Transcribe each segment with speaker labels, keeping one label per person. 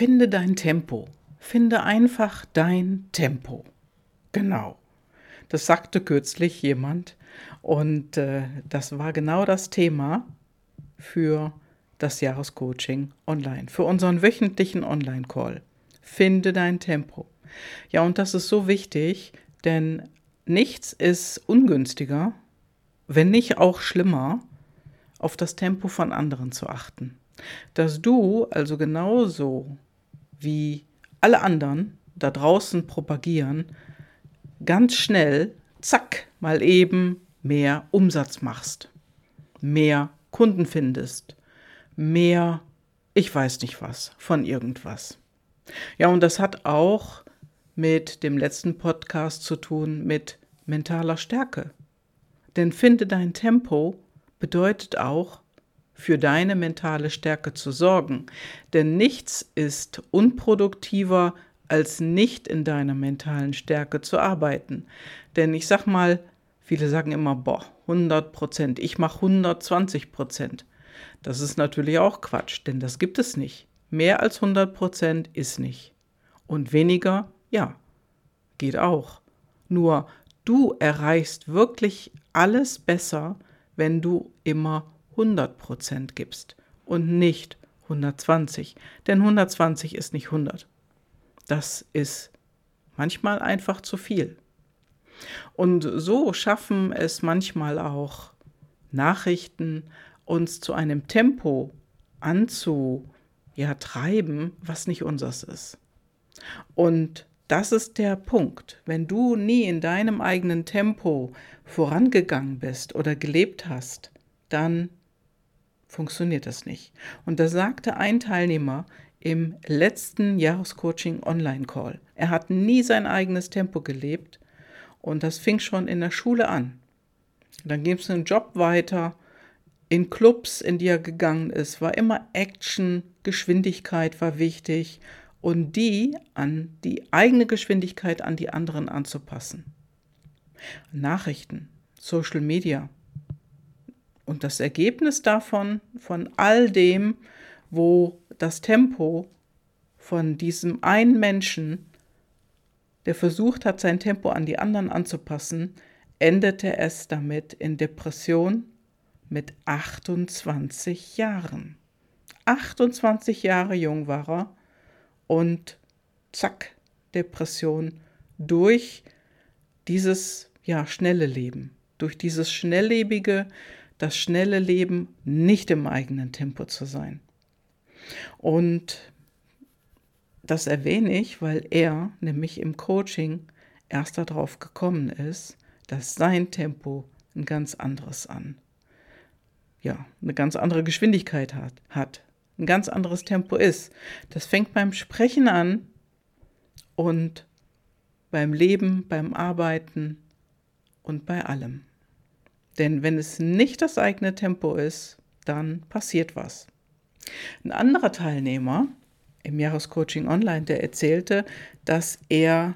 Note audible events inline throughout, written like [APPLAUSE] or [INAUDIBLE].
Speaker 1: Finde dein Tempo. Finde einfach dein Tempo. Genau. Das sagte kürzlich jemand und äh, das war genau das Thema für das Jahrescoaching online, für unseren wöchentlichen Online-Call. Finde dein Tempo. Ja, und das ist so wichtig, denn nichts ist ungünstiger, wenn nicht auch schlimmer, auf das Tempo von anderen zu achten. Dass du also genauso wie alle anderen da draußen propagieren, ganz schnell, zack, mal eben mehr Umsatz machst, mehr Kunden findest, mehr, ich weiß nicht was, von irgendwas. Ja, und das hat auch mit dem letzten Podcast zu tun, mit mentaler Stärke. Denn finde dein Tempo bedeutet auch, für deine mentale Stärke zu sorgen. Denn nichts ist unproduktiver, als nicht in deiner mentalen Stärke zu arbeiten. Denn ich sag mal, viele sagen immer, boah, 100 Prozent, ich mache 120 Prozent. Das ist natürlich auch Quatsch, denn das gibt es nicht. Mehr als 100 Prozent ist nicht. Und weniger, ja, geht auch. Nur du erreichst wirklich alles besser, wenn du immer 100 Prozent gibst und nicht 120. Denn 120 ist nicht 100. Das ist manchmal einfach zu viel. Und so schaffen es manchmal auch Nachrichten, uns zu einem Tempo anzutreiben, ja, was nicht unseres ist. Und das ist der Punkt. Wenn du nie in deinem eigenen Tempo vorangegangen bist oder gelebt hast, dann funktioniert das nicht. Und da sagte ein Teilnehmer im letzten Jahrescoaching Online Call, er hat nie sein eigenes Tempo gelebt und das fing schon in der Schule an. Dann ging es einen Job weiter, in Clubs, in die er gegangen ist, war immer Action, Geschwindigkeit war wichtig und die an die eigene Geschwindigkeit an die anderen anzupassen. Nachrichten, Social Media. Und das Ergebnis davon, von all dem, wo das Tempo von diesem einen Menschen, der versucht hat, sein Tempo an die anderen anzupassen, endete es damit in Depression mit 28 Jahren. 28 Jahre jung war er und zack, Depression durch dieses ja schnelle Leben, durch dieses schnelllebige, das schnelle Leben nicht im eigenen Tempo zu sein. Und das erwähne ich, weil er nämlich im Coaching erst darauf gekommen ist, dass sein Tempo ein ganz anderes an. Ja, eine ganz andere Geschwindigkeit hat, hat ein ganz anderes Tempo ist. Das fängt beim Sprechen an und beim Leben, beim Arbeiten und bei allem. Denn wenn es nicht das eigene Tempo ist, dann passiert was. Ein anderer Teilnehmer im Jahrescoaching Online, der erzählte, dass er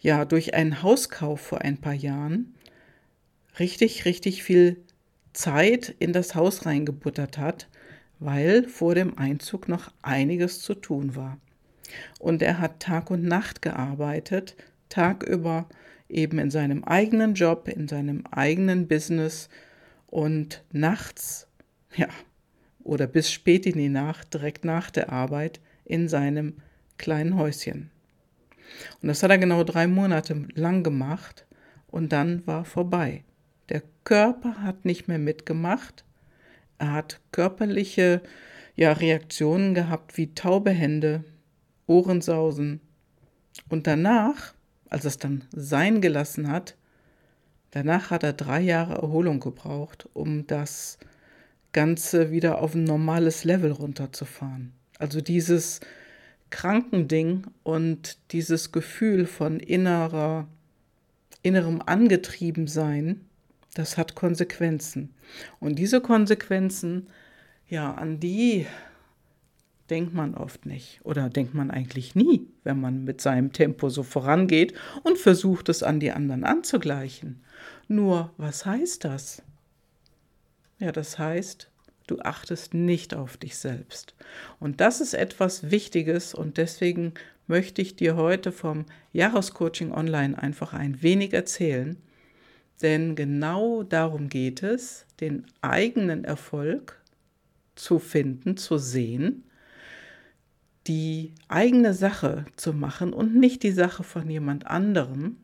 Speaker 1: ja durch einen Hauskauf vor ein paar Jahren richtig, richtig viel Zeit in das Haus reingebuttert hat weil vor dem Einzug noch einiges zu tun war. Und er hat Tag und Nacht gearbeitet, tagüber eben in seinem eigenen Job, in seinem eigenen Business und nachts, ja, oder bis spät in die Nacht, direkt nach der Arbeit, in seinem kleinen Häuschen. Und das hat er genau drei Monate lang gemacht und dann war vorbei. Der Körper hat nicht mehr mitgemacht er hat körperliche ja, Reaktionen gehabt wie taube Hände, Ohrensausen. Und danach, als es dann sein gelassen hat, danach hat er drei Jahre Erholung gebraucht, um das Ganze wieder auf ein normales Level runterzufahren. Also dieses Krankending und dieses Gefühl von innerer, innerem Angetriebensein, das hat Konsequenzen. Und diese Konsequenzen, ja, an die denkt man oft nicht oder denkt man eigentlich nie, wenn man mit seinem Tempo so vorangeht und versucht es an die anderen anzugleichen. Nur, was heißt das? Ja, das heißt, Du achtest nicht auf dich selbst. Und das ist etwas Wichtiges und deswegen möchte ich dir heute vom Jahrescoaching Online einfach ein wenig erzählen. Denn genau darum geht es, den eigenen Erfolg zu finden, zu sehen, die eigene Sache zu machen und nicht die Sache von jemand anderem,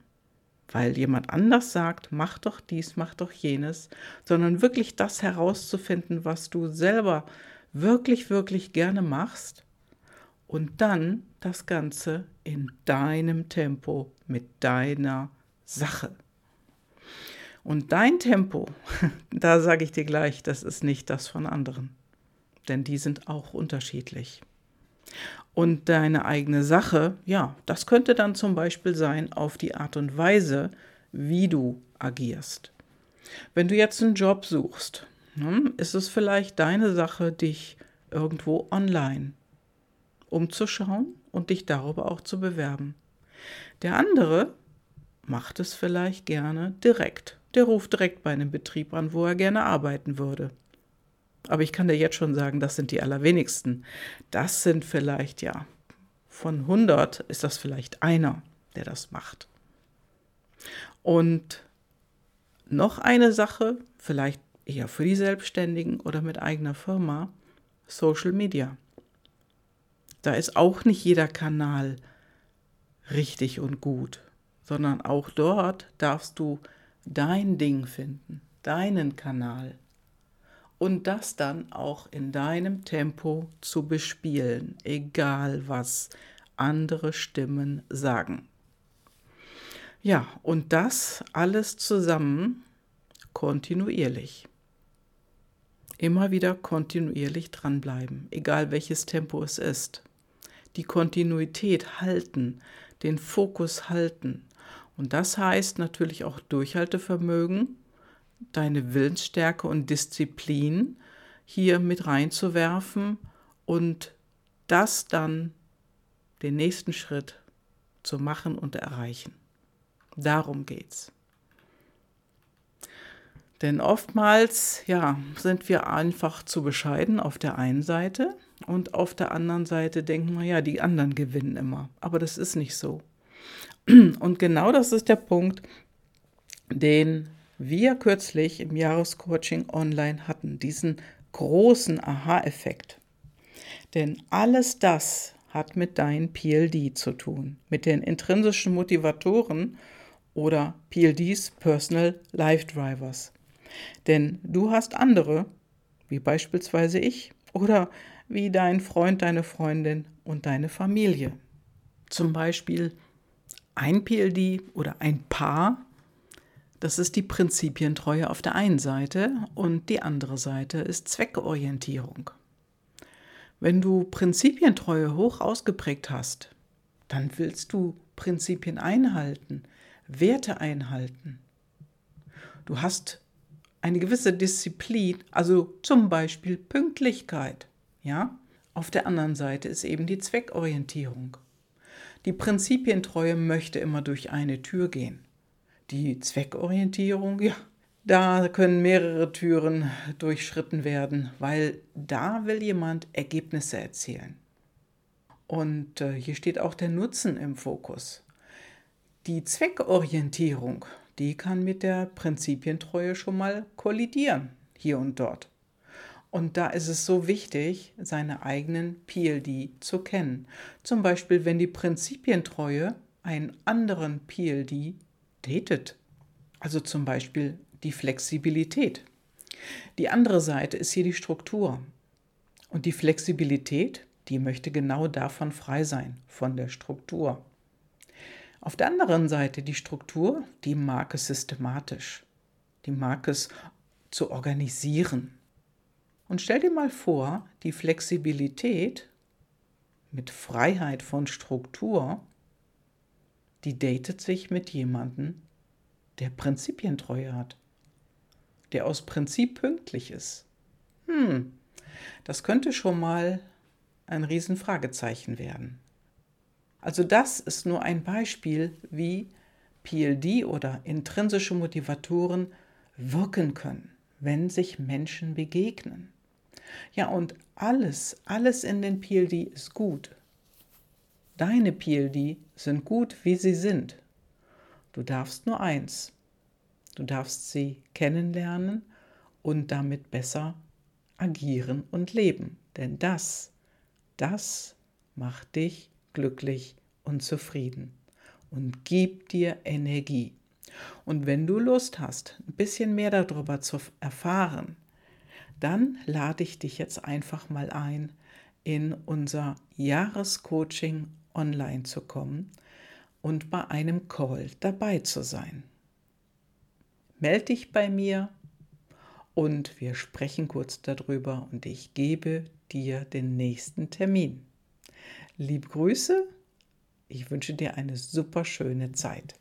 Speaker 1: weil jemand anders sagt, mach doch dies, mach doch jenes, sondern wirklich das herauszufinden, was du selber wirklich, wirklich gerne machst und dann das Ganze in deinem Tempo mit deiner Sache. Und dein Tempo, [LAUGHS] da sage ich dir gleich, das ist nicht das von anderen, denn die sind auch unterschiedlich. Und deine eigene Sache, ja, das könnte dann zum Beispiel sein auf die Art und Weise, wie du agierst. Wenn du jetzt einen Job suchst, hm, ist es vielleicht deine Sache, dich irgendwo online umzuschauen und dich darüber auch zu bewerben. Der andere macht es vielleicht gerne direkt. Der ruft direkt bei einem Betrieb an, wo er gerne arbeiten würde. Aber ich kann dir jetzt schon sagen, das sind die allerwenigsten. Das sind vielleicht, ja, von 100 ist das vielleicht einer, der das macht. Und noch eine Sache, vielleicht eher für die Selbstständigen oder mit eigener Firma, Social Media. Da ist auch nicht jeder Kanal richtig und gut, sondern auch dort darfst du dein Ding finden, deinen Kanal und das dann auch in deinem Tempo zu bespielen, egal was andere Stimmen sagen. Ja, und das alles zusammen kontinuierlich. Immer wieder kontinuierlich dranbleiben, egal welches Tempo es ist. Die Kontinuität halten, den Fokus halten. Und das heißt natürlich auch Durchhaltevermögen, deine Willensstärke und Disziplin hier mit reinzuwerfen und das dann den nächsten Schritt zu machen und erreichen. Darum geht's. Denn oftmals, ja, sind wir einfach zu bescheiden auf der einen Seite und auf der anderen Seite denken wir, ja, die anderen gewinnen immer. Aber das ist nicht so. Und genau das ist der Punkt, den wir kürzlich im Jahrescoaching online hatten, diesen großen Aha-Effekt. Denn alles das hat mit deinen PLD zu tun, mit den intrinsischen Motivatoren oder PLDs, Personal Life Drivers. Denn du hast andere, wie beispielsweise ich oder wie dein Freund, deine Freundin und deine Familie. Zum Beispiel ein PLD oder ein Paar das ist die Prinzipientreue auf der einen Seite und die andere Seite ist Zweckorientierung. Wenn du Prinzipientreue hoch ausgeprägt hast, dann willst du Prinzipien einhalten, Werte einhalten. Du hast eine gewisse Disziplin, also zum Beispiel Pünktlichkeit. Ja? Auf der anderen Seite ist eben die Zweckorientierung. Die Prinzipientreue möchte immer durch eine Tür gehen. Die Zweckorientierung, ja, da können mehrere Türen durchschritten werden, weil da will jemand Ergebnisse erzielen. Und äh, hier steht auch der Nutzen im Fokus. Die Zweckorientierung, die kann mit der Prinzipientreue schon mal kollidieren, hier und dort. Und da ist es so wichtig, seine eigenen PLD zu kennen. Zum Beispiel, wenn die Prinzipientreue einen anderen PLD datet. Also zum Beispiel die Flexibilität. Die andere Seite ist hier die Struktur. Und die Flexibilität, die möchte genau davon frei sein, von der Struktur. Auf der anderen Seite die Struktur, die mag es systematisch. Die mag es zu organisieren. Und stell dir mal vor, die Flexibilität mit Freiheit von Struktur die datet sich mit jemandem, der Prinzipientreue hat, der aus Prinzip pünktlich ist. Hm, das könnte schon mal ein Riesenfragezeichen werden. Also das ist nur ein Beispiel, wie PLD oder intrinsische Motivatoren wirken können, wenn sich Menschen begegnen. Ja, und alles, alles in den PLD ist gut. Deine PLD sind gut, wie sie sind. Du darfst nur eins. Du darfst sie kennenlernen und damit besser agieren und leben. Denn das, das macht dich glücklich und zufrieden und gibt dir Energie. Und wenn du Lust hast, ein bisschen mehr darüber zu erfahren, dann lade ich dich jetzt einfach mal ein, in unser Jahrescoaching online zu kommen und bei einem Call dabei zu sein. Melde dich bei mir und wir sprechen kurz darüber und ich gebe dir den nächsten Termin. Liebe Grüße, ich wünsche dir eine super schöne Zeit.